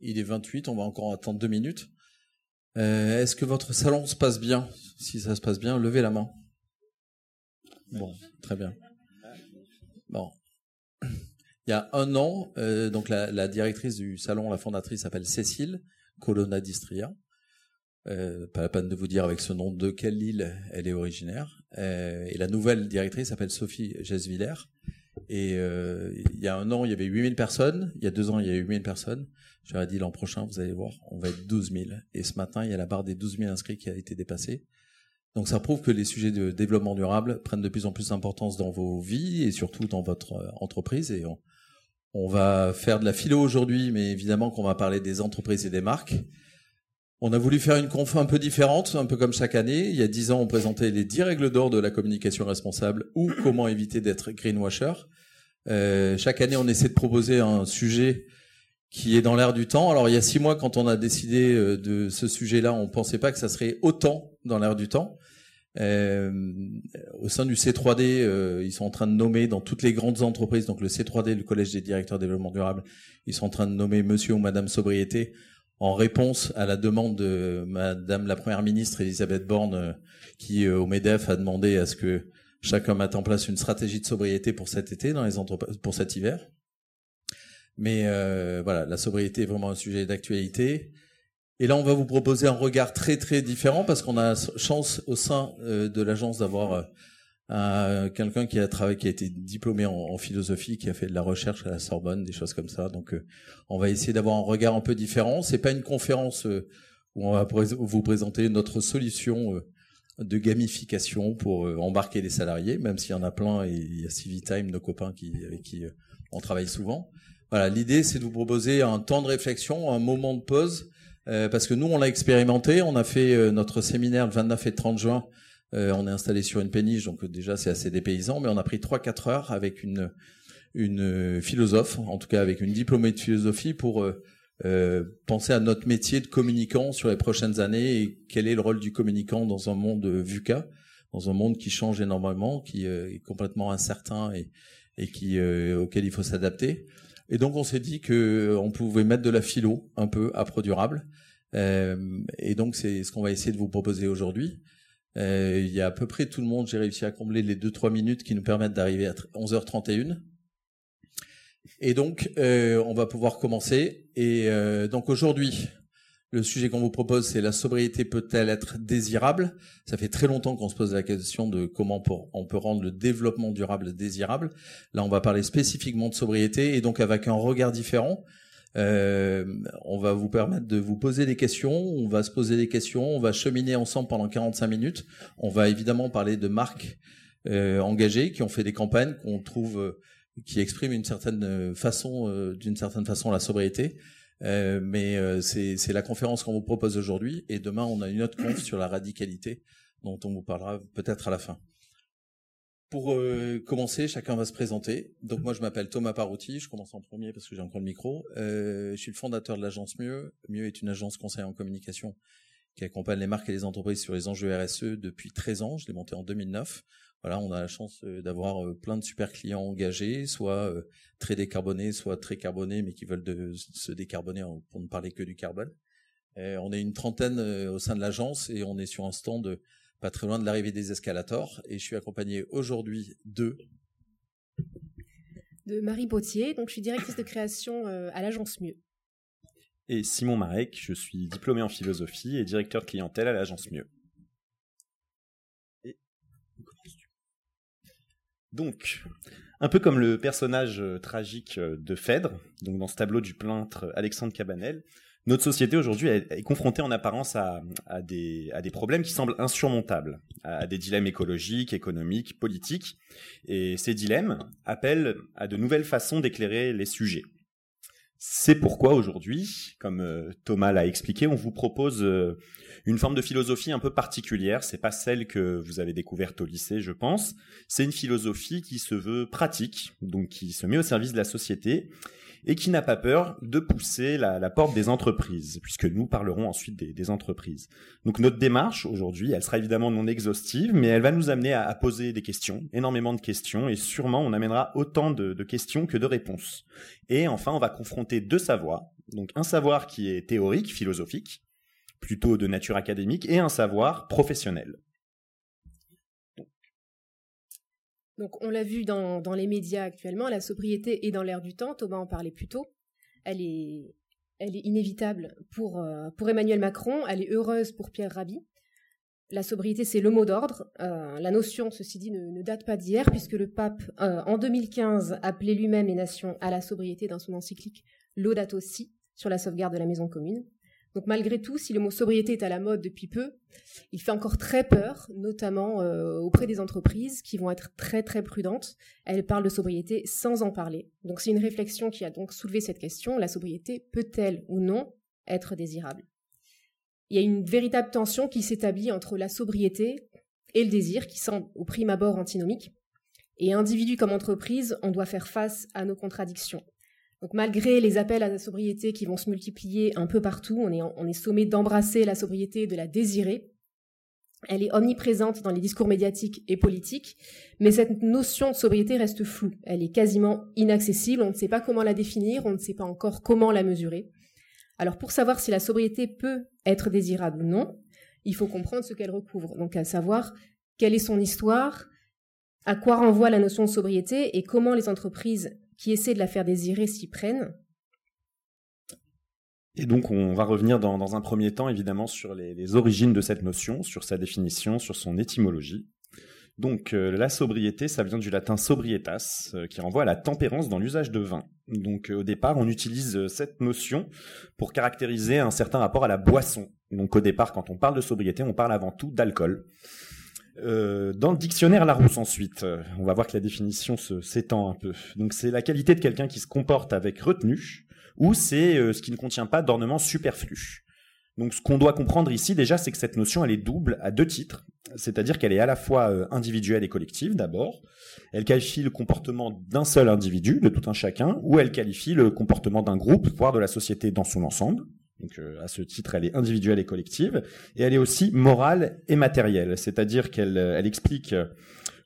Il est 28, on va encore attendre deux minutes. Euh, Est-ce que votre salon se passe bien? Si ça se passe bien, levez la main. Bon, très bien. Bon. Il y a un an, euh, donc la, directrice du salon, la fondatrice s'appelle Cécile Colonna d'Istria. Euh, pas la peine de vous dire avec ce nom de quelle île elle est originaire. Et la nouvelle directrice s'appelle Sophie Gesviller. Et euh, il y a un an, il y avait 8000 personnes. Il y a deux ans, il y a eu 8000 personnes. J'aurais dit l'an prochain, vous allez voir, on va être 12 000. Et ce matin, il y a la barre des 12 000 inscrits qui a été dépassée. Donc ça prouve que les sujets de développement durable prennent de plus en plus d'importance dans vos vies et surtout dans votre euh, entreprise. Et on, on va faire de la philo aujourd'hui, mais évidemment qu'on va parler des entreprises et des marques. On a voulu faire une conf un peu différente, un peu comme chaque année. Il y a dix ans, on présentait les dix règles d'or de la communication responsable ou comment éviter d'être greenwasher. Euh, chaque année, on essaie de proposer un sujet qui est dans l'air du temps. Alors, il y a six mois, quand on a décidé euh, de ce sujet-là, on pensait pas que ça serait autant dans l'air du temps. Euh, au sein du C3D, euh, ils sont en train de nommer dans toutes les grandes entreprises, donc le C3D, le Collège des directeurs développement durable, ils sont en train de nommer Monsieur ou Madame Sobriété en réponse à la demande de Madame la Première ministre Elisabeth Borne, euh, qui euh, au Medef a demandé à ce que chacun mette en place une stratégie de sobriété pour cet été dans les entreprises, pour cet hiver. Mais euh, voilà, la sobriété est vraiment un sujet d'actualité. Et là, on va vous proposer un regard très très différent parce qu'on a chance au sein de l'agence d'avoir quelqu'un qui a travaillé, qui a été diplômé en, philosophie, qui a fait de la recherche à la Sorbonne, des choses comme ça. Donc, euh, on va essayer d'avoir un regard un peu différent. C'est pas une conférence euh, où on va vous présenter notre solution euh, de gamification pour embarquer les salariés, même s'il y en a plein et il y a Civitime, nos copains qui, avec qui on travaille souvent. Voilà, l'idée c'est de vous proposer un temps de réflexion, un moment de pause, parce que nous on l'a expérimenté, on a fait notre séminaire le 29 et le 30 juin euh, on est installé sur une péniche, donc déjà c'est assez dépaysant, mais on a pris 3-4 heures avec une, une philosophe, en tout cas avec une diplômée de philosophie, pour euh, euh, penser à notre métier de communicant sur les prochaines années et quel est le rôle du communicant dans un monde VUCA, dans un monde qui change énormément, qui est complètement incertain et, et qui, auquel il faut s'adapter. Et donc on s'est dit que on pouvait mettre de la philo un peu à Durable. et donc c'est ce qu'on va essayer de vous proposer aujourd'hui. Euh, il y a à peu près tout le monde. J'ai réussi à combler les 2-3 minutes qui nous permettent d'arriver à 11h31. Et donc, euh, on va pouvoir commencer. Et euh, donc aujourd'hui, le sujet qu'on vous propose, c'est la sobriété peut-elle être désirable? Ça fait très longtemps qu'on se pose la question de comment on peut rendre le développement durable désirable. Là, on va parler spécifiquement de sobriété et donc avec un regard différent. Euh, on va vous permettre de vous poser des questions, on va se poser des questions, on va cheminer ensemble pendant 45 minutes. On va évidemment parler de marques euh, engagées qui ont fait des campagnes qu'on trouve euh, qui expriment une certaine façon, d'une certaine façon, la sobriété. Mais c'est la conférence qu'on vous propose aujourd'hui et demain on a une autre conf sur la radicalité dont on vous parlera peut-être à la fin. Pour euh, commencer, chacun va se présenter. Donc moi, je m'appelle Thomas Parouti. Je commence en premier parce que j'ai encore le micro. Euh, je suis le fondateur de l'agence Mieux. Mieux est une agence conseil en communication qui accompagne les marques et les entreprises sur les enjeux RSE depuis 13 ans. Je l'ai monté en 2009. Voilà, on a la chance euh, d'avoir plein de super clients engagés, soit très décarbonés, soit très carbonés, mais qui veulent se décarboner pour ne parler que du carbone. on est une trentaine au sein de l'agence et on est sur un stand pas très loin de l'arrivée des escalators, et je suis accompagné aujourd'hui de de Marie Bautier, donc je suis directrice de création euh, à l'agence Mieux. Et Simon Marek, je suis diplômé en philosophie et directeur de clientèle à l'agence Mieux. Et donc, un peu comme le personnage euh, tragique euh, de Phèdre, donc dans ce tableau du peintre Alexandre Cabanel, notre société aujourd'hui est, confrontée en apparence à, des, problèmes qui semblent insurmontables, à des dilemmes écologiques, économiques, politiques. Et ces dilemmes appellent à de nouvelles façons d'éclairer les sujets. C'est pourquoi aujourd'hui, comme euh, Thomas l'a expliqué, on vous propose euh, une forme de philosophie un peu particulière. C'est pas celle que vous avez découverte au lycée, je pense. C'est une philosophie qui se veut pratique, donc qui se met au service de la société et qui n'a pas peur de pousser la, porte des entreprises, puisque nous parlerons ensuite des, entreprises. Donc notre démarche aujourd'hui, elle sera évidemment non exhaustive, mais elle va nous amener à, poser des questions, énormément de questions, et sûrement on amènera autant de questions que de réponses. Et enfin, on va confronter deux savoirs, Donc un savoir qui est théorique, philosophique, plutôt de nature académique, et un savoir professionnel. Donc on l'a vu dans, les médias actuellement, la sobriété est dans l'air du temps, Thomas en parlait plus tôt. Elle est, inévitable pour, euh, pour Emmanuel Macron, elle est heureuse pour Pierre Rabhi. La sobriété, c'est le mot d'ordre. Euh, la notion, ceci dit, ne, date pas d'hier, puisque le pape, euh, en 2015, appelait lui-même les nations à la sobriété dans son encyclique Laudato Si sur la sauvegarde de la maison commune. Donc malgré tout, si le mot sobriété est à la mode depuis peu, il fait encore très peur, notamment euh, auprès des entreprises qui vont être très très prudentes. Elles parlent de sobriété sans en parler. Donc c'est une réflexion qui a donc soulevé cette question. La sobriété peut-elle ou non être désirable? Il y a une véritable tension qui s'établit entre la sobriété et le désir, qui semble au prime abord antinomique. Et individu comme entreprise, on doit faire face à nos contradictions. Donc malgré les appels à la sobriété qui vont se multiplier un peu partout, on est, sommé d'embrasser la sobriété, de la désirer. Elle est omniprésente dans les discours médiatiques et politiques, mais cette notion de sobriété reste floue. Elle est quasiment inaccessible, on ne sait pas comment la définir, on ne sait pas encore comment la mesurer. Alors pour savoir si la sobriété peut être désirable ou non, il faut comprendre ce qu'elle recouvre, donc à savoir quelle est son histoire, à quoi renvoie la notion de sobriété et comment les entreprises qui essaient de la faire désirer s'y prennent. Et donc on va revenir dans, un premier temps évidemment sur les, origines de cette notion, sur sa définition, sur son étymologie. Donc euh, la sobriété, ça vient du latin sobrietas, euh, qui renvoie à la tempérance dans l'usage de vin. Donc euh, au départ, on utilise cette notion pour caractériser un certain rapport à la boisson. Donc au départ, quand on parle de sobriété, on parle avant tout d'alcool. Euh, dans le dictionnaire Larousse ensuite, euh, on va voir que la définition s'étend un peu. Donc c'est la qualité de quelqu'un qui se comporte avec retenue, ou c'est euh, ce qui ne contient pas d'ornement superflu. Donc ce qu'on doit comprendre ici déjà, c'est que cette notion, elle est double à deux titres. C'est-à-dire qu'elle est à la fois individuelle et collective d'abord. Elle qualifie le comportement d'un seul individu, de tout un chacun, ou elle qualifie le comportement d'un groupe, voire de la société dans son ensemble. Donc euh, à ce titre, elle est individuelle et collective, et elle est aussi morale et matérielle, c'est-à-dire qu'elle euh, elle explique euh,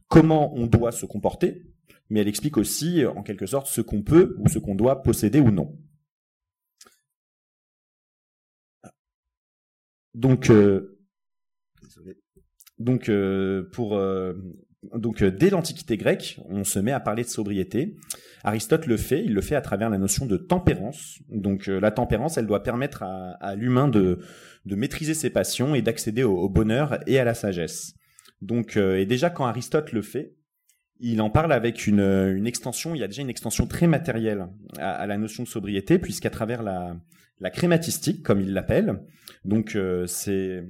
comment on doit se comporter, mais elle explique aussi en quelque sorte ce qu'on peut ou ce qu'on doit posséder ou non. Donc, donc pour donc dès l'Antiquité grecque, on se met à parler de sobriété. Aristote le fait, il le fait à travers la notion de tempérance. Donc euh, la tempérance, elle doit permettre à, l'humain de, maîtriser ses passions et d'accéder au, bonheur et à la sagesse. Donc euh, et déjà quand Aristote le fait, il en parle avec une, extension, il y a déjà une extension très matérielle à, la notion de sobriété, puisqu'à travers la, crématistique, comme il l'appelle, donc euh, c'est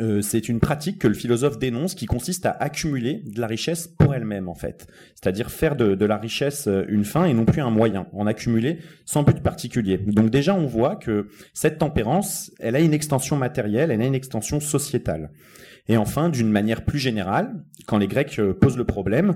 euh, c'est une pratique que le philosophe dénonce qui consiste à accumuler de la richesse pour elle-même en fait. C'est-à-dire faire de, la richesse euh, une fin et non plus un moyen, en accumuler sans but particulier. Donc déjà on voit que cette tempérance, elle a une extension matérielle, elle a une extension sociétale. Et enfin, d'une manière plus générale, quand les Grecs euh, posent le problème,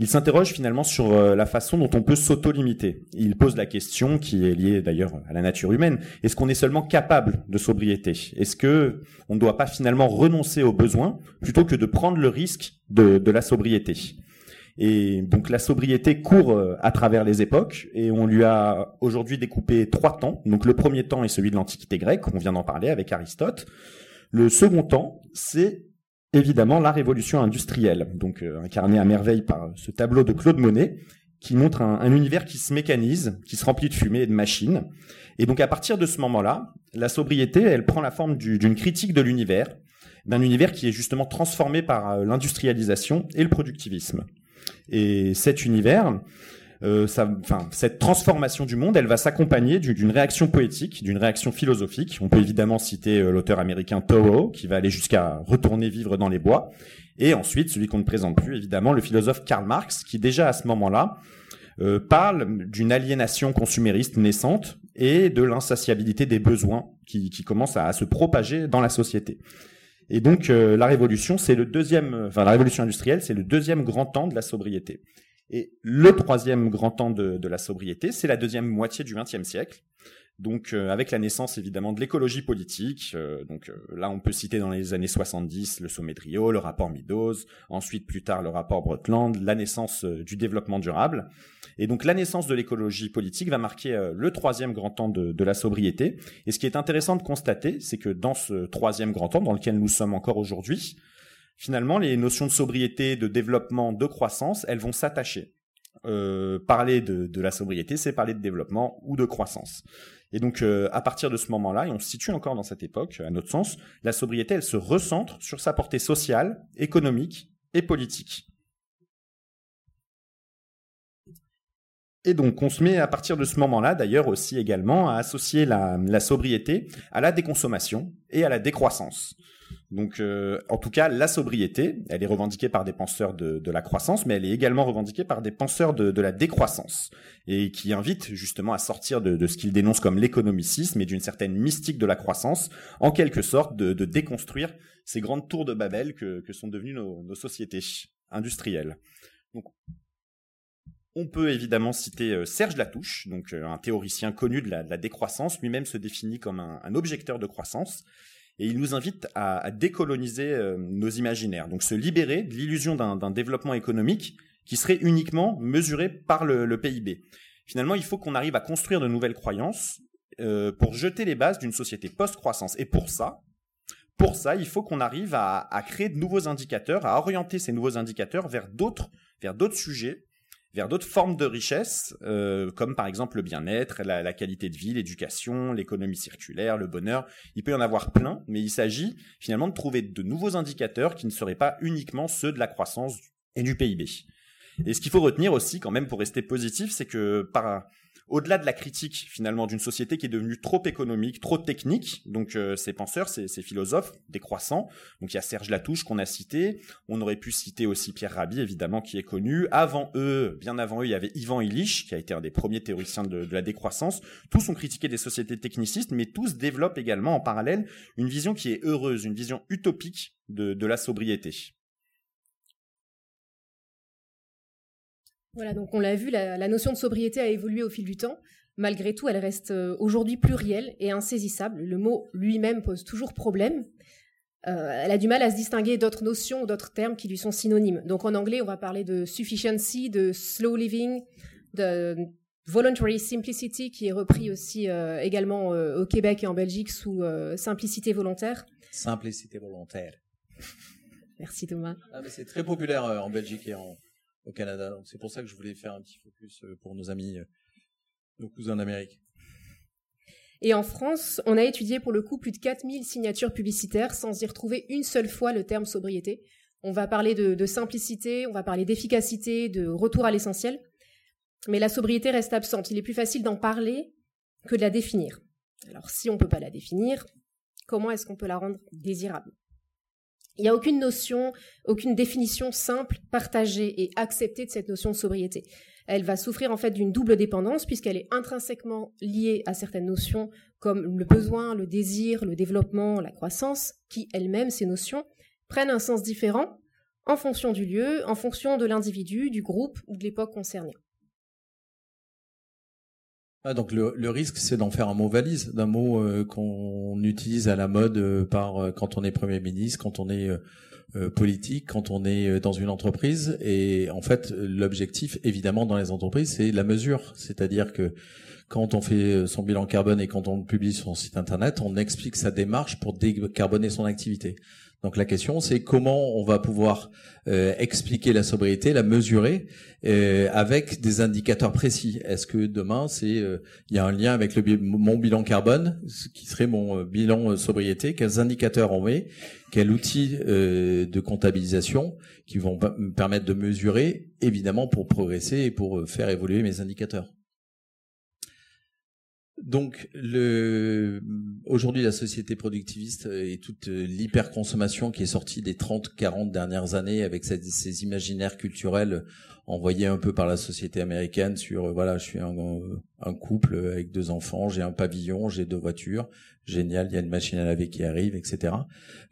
il s'interroge finalement sur euh, la façon dont on peut s'auto-limiter. Il pose la question qui est liée d'ailleurs à la nature humaine. Est-ce qu'on est seulement capable de sobriété? Est-ce que on ne doit pas finalement renoncer aux besoins plutôt que de prendre le risque de, la sobriété? Et donc la sobriété court euh, à travers les époques et on lui a aujourd'hui découpé trois temps. Donc le premier temps est celui de l'Antiquité grecque, on vient d'en parler avec Aristote. Le second temps, c'est évidemment la révolution industrielle, donc euh, incarnée à merveille par ce tableau de Claude Monet, qui montre un, univers qui se mécanise, qui se remplit de fumée et de machines. Et donc à partir de ce moment-là, la sobriété, elle prend la forme d'une critique de l'univers, d'un univers qui est justement transformé par euh, l'industrialisation et le productivisme. Et cet univers, euh, cette transformation du monde, elle va s'accompagner d'une réaction poétique, d'une réaction philosophique. On peut évidemment citer euh, l'auteur américain Thoreau, qui va aller jusqu'à retourner vivre dans les bois, et ensuite celui qu'on ne présente plus, évidemment, le philosophe Karl Marx, qui déjà à ce moment-là euh, parle d'une aliénation consumériste naissante et de l'insatiabilité des besoins qui, qui commencent à, se propager dans la société. Et donc la révolution, c'est le deuxième, enfin la révolution industrielle, c'est le deuxième grand temps de la sobriété. Et le troisième grand temps de, la sobriété, c'est la deuxième moitié du XXe siècle. Donc avec la naissance évidemment de l'écologie politique, donc là on peut citer dans les années 70 le sommet de Rio, le rapport Meadows, ensuite plus tard le rapport Brundtland, la naissance du développement durable. Et donc la naissance de l'écologie politique va marquer le troisième grand temps de, la sobriété. Et ce qui est intéressant de constater, c'est que dans ce troisième grand temps dans lequel nous sommes encore aujourd'hui, finalement, les notions de sobriété, de développement, de croissance, elles vont s'attacher. Euh, parler de, la sobriété, c'est parler de développement ou de croissance. Et donc, euh, à partir de ce moment-là, et on se situe encore dans cette époque, à notre sens, la sobriété, elle se recentre sur sa portée sociale, économique et politique. Et donc, on se met à partir de ce moment-là, d'ailleurs aussi également, à associer la sobriété à la déconsommation et à la décroissance. Donc, euh, en tout cas, la sobriété, elle est revendiquée par des penseurs de, la croissance, mais elle est également revendiquée par des penseurs de, la décroissance, et qui invitent justement à sortir de, ce qu'ils dénoncent comme l'économicisme et d'une certaine mystique de la croissance, en quelque sorte de, déconstruire ces grandes tours de Babel que, que sont devenues nos, nos, sociétés industrielles. Donc, on peut évidemment citer euh, Serge Latouche, donc euh, un théoricien connu de la, décroissance, lui-même se définit comme un, objecteur de croissance, et il nous invite à, décoloniser euh, nos imaginaires, donc se libérer de l'illusion d'un développement économique qui serait uniquement mesuré par le, PIB. Finalement, il faut qu'on arrive à construire de nouvelles croyances pour jeter les bases d'une société post-croissance. Et pour ça, pour ça, il faut qu'on arrive à, à, créer de nouveaux indicateurs, à orienter ces nouveaux indicateurs vers d'autres, vers d'autres sujets vers d'autres formes de richesse, euh, comme par exemple le bien-être, la, qualité de vie, l'éducation, l'économie circulaire, le bonheur. Il peut y en avoir plein, mais il s'agit finalement de trouver de nouveaux indicateurs qui ne seraient pas uniquement ceux de la croissance et du PIB. Et ce qu'il faut retenir aussi, quand même, pour rester positif, c'est que par au-delà de la critique finalement d'une société qui est devenue trop économique, trop technique, donc euh, ces penseurs, ces, philosophes décroissants, donc il y a Serge Latouche qu'on a cité, on aurait pu citer aussi Pierre Rabhi évidemment qui est connu, avant eux, bien avant eux, il y avait Ivan Illich qui a été un des premiers théoriciens de, la décroissance, tous ont critiqué des sociétés technicistes, mais tous développent également en parallèle une vision qui est heureuse, une vision utopique de la sobriété. Voilà, donc on l'a vu, la, notion de sobriété a évolué au fil du temps. Malgré tout, elle reste euh, aujourd'hui plurielle et insaisissable. Le mot lui-même pose toujours problème. Euh, elle a du mal à se distinguer d'autres notions ou d'autres termes qui lui sont synonymes. Donc en anglais, on va parler de sufficiency, de slow living, de voluntary simplicity, qui est repris aussi euh, également au Québec et en Belgique sous simplicité volontaire. Simplicité volontaire. Merci Thomas. Ah, c'est très populaire en Belgique et en, au Canada. Donc c'est pour ça que je voulais faire un petit focus euh, pour nos amis, euh, nos cousins d'Amérique. Et en France, on a étudié pour le coup plus de 4000 signatures publicitaires sans y retrouver une seule fois le terme sobriété. On va parler de, simplicité, on va parler d'efficacité, de retour à l'essentiel. Mais la sobriété reste absente. Il est plus facile d'en parler que de la définir. Alors si on ne peut pas la définir, comment est-ce qu'on peut la rendre désirable? Il n'y a aucune notion, aucune définition simple, partagée et acceptée de cette notion de sobriété. Elle va souffrir en fait d'une double dépendance puisqu'elle est intrinsèquement liée à certaines notions comme le besoin, le désir, le développement, la croissance, qui elles-mêmes, ces notions, prennent un sens différent en fonction du lieu, en fonction de l'individu, du groupe ou de l'époque concernée. Ah, donc le, risque, c'est d'en faire un mot valise, d'un mot euh, qu'on utilise à la mode euh, par euh, quand on est premier ministre, quand on est politique, quand on est dans une entreprise. Et en fait, l'objectif, évidemment, dans les entreprises, c'est la mesure. C'est-à-dire que quand on fait son bilan carbone et quand on publie son site internet, on explique sa démarche pour décarboner son activité. Donc la question, c'est comment on va pouvoir euh, expliquer la sobriété, la mesurer euh, avec des indicateurs précis. Est-ce que demain, c'est euh, il y a un lien avec le mon bilan carbone, ce qui serait mon bilan sobriété? Quels indicateurs on met? Quels outils de comptabilisation qui vont me permettre de mesurer, évidemment, pour progresser et pour faire évoluer mes indicateurs? Donc, le, aujourd'hui, la société productiviste et toute l'hyperconsommation qui est sortie des 30-40 dernières années avec ces, imaginaires culturels envoyés un peu par la société américaine sur, voilà, je suis un couple avec deux enfants, j'ai un pavillon, j'ai deux voitures, génial, il y a une machine à laver qui arrive, etc.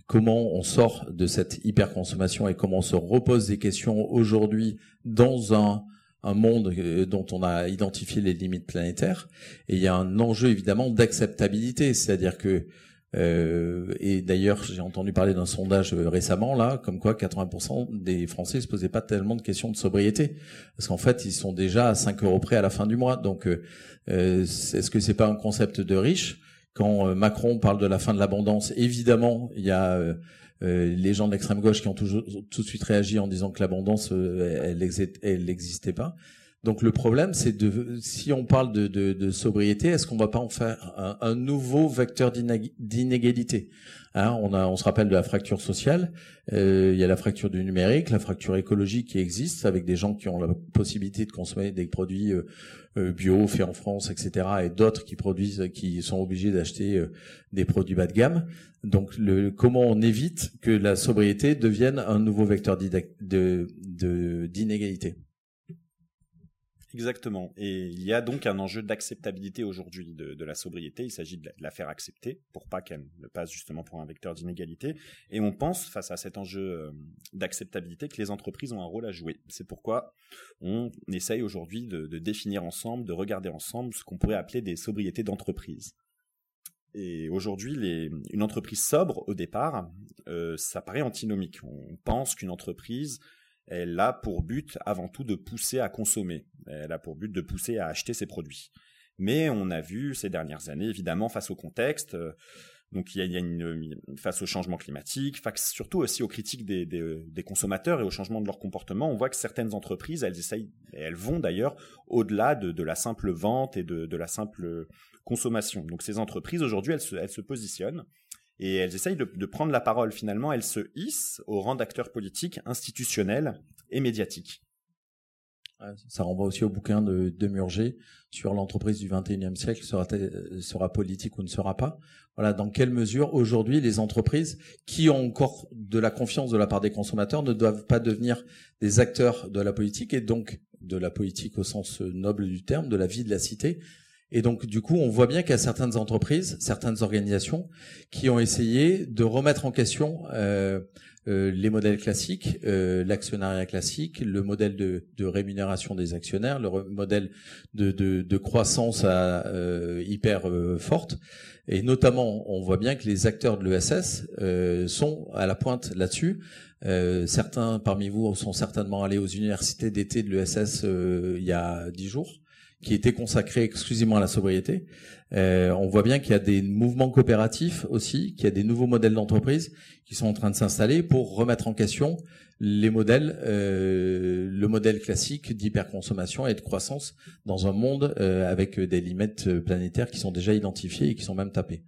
Comment on sort de cette hyperconsommation et comment on se repose des questions aujourd'hui dans un un monde dont on a identifié les limites planétaires, et il y a un enjeu évidemment d'acceptabilité, c'est-à-dire que euh, et d'ailleurs, j'ai entendu parler d'un sondage récemment là, comme quoi 80% des Français se posaient pas tellement de questions de sobriété, parce qu'en fait, ils sont déjà à 5 euros près à la fin du mois. Donc, euh, est-ce que c'est pas un concept de riche? Quand Macron parle de la fin de l'abondance, évidemment, il y a euh, les gens de l'extrême gauche qui ont tout, tout de suite réagi en disant que l'abondance, euh, elle n'existait pas. Donc le problème, c'est de si on parle de, sobriété, est-ce qu'on va pas en faire un, nouveau vecteur d'inégalité? Hein, on, se rappelle de la fracture sociale. Euh, il y a la fracture du numérique, la fracture écologique qui existe avec des gens qui ont la possibilité de consommer des produits euh, euh bio faits en France, etc., et d'autres qui produisent, qui sont obligés d'acheter des produits bas de gamme. Donc, le, comment on évite que la sobriété devienne un nouveau vecteur d'inégalité? Exactement. Et il y a donc un enjeu d'acceptabilité aujourd'hui de, la sobriété. Il s'agit de, la faire accepter pour pas qu'elle ne passe justement pour un vecteur d'inégalité. Et on pense, face à cet enjeu euh, d'acceptabilité, que les entreprises ont un rôle à jouer. C'est pourquoi on essaye aujourd'hui de, définir ensemble, de regarder ensemble ce qu'on pourrait appeler des sobriétés d'entreprise. Et aujourd'hui, une entreprise sobre, au départ, euh, ça paraît antinomique. On pense qu'une entreprise elle a pour but avant tout de pousser à consommer. Elle a pour but de pousser à acheter ses produits. Mais on a vu ces dernières années, évidemment, face au contexte, euh, donc il y a, une, face au changement climatique, face surtout aussi aux critiques des, consommateurs et au changement de leur comportement, on voit que certaines entreprises, elles essayent, elles vont d'ailleurs au-delà de, la simple vente et de, la simple consommation. Donc ces entreprises aujourd'hui, elles se positionnent et elles essayent de, prendre la parole. Finalement, elles se hissent au rang d'acteurs politiques, institutionnels et médiatiques. Ça renvoie aussi au bouquin de, de Murger sur l'entreprise du 21e siècle sera, sera politique ou ne sera pas. Voilà, dans quelle mesure aujourd'hui les entreprises qui ont encore de la confiance de la part des consommateurs ne doivent pas devenir des acteurs de la politique et donc de la politique au sens noble du terme, de la vie de la cité, et donc, du coup, on voit bien qu'il y a certaines entreprises, certaines organisations qui ont essayé de remettre en question euh, euh, les modèles classiques, euh, l'actionnariat classique, le modèle de, de, rémunération des actionnaires, le modèle de, de, de croissance à, euh, hyper euh, forte. Et notamment, on voit bien que les acteurs de l'ESS sont à la pointe là-dessus. certains parmi vous sont certainement allés aux universités d'été de l'ESS il y a dix jours qui était consacré exclusivement à la sobriété. Euh, on voit bien qu'il y a des mouvements coopératifs aussi, qu'il y a des nouveaux modèles d'entreprise qui sont en train de s'installer pour remettre en question les modèles, euh, le modèle classique d'hyperconsommation et de croissance dans un monde euh, avec des limites planétaires qui sont déjà identifiées et qui sont même tapées.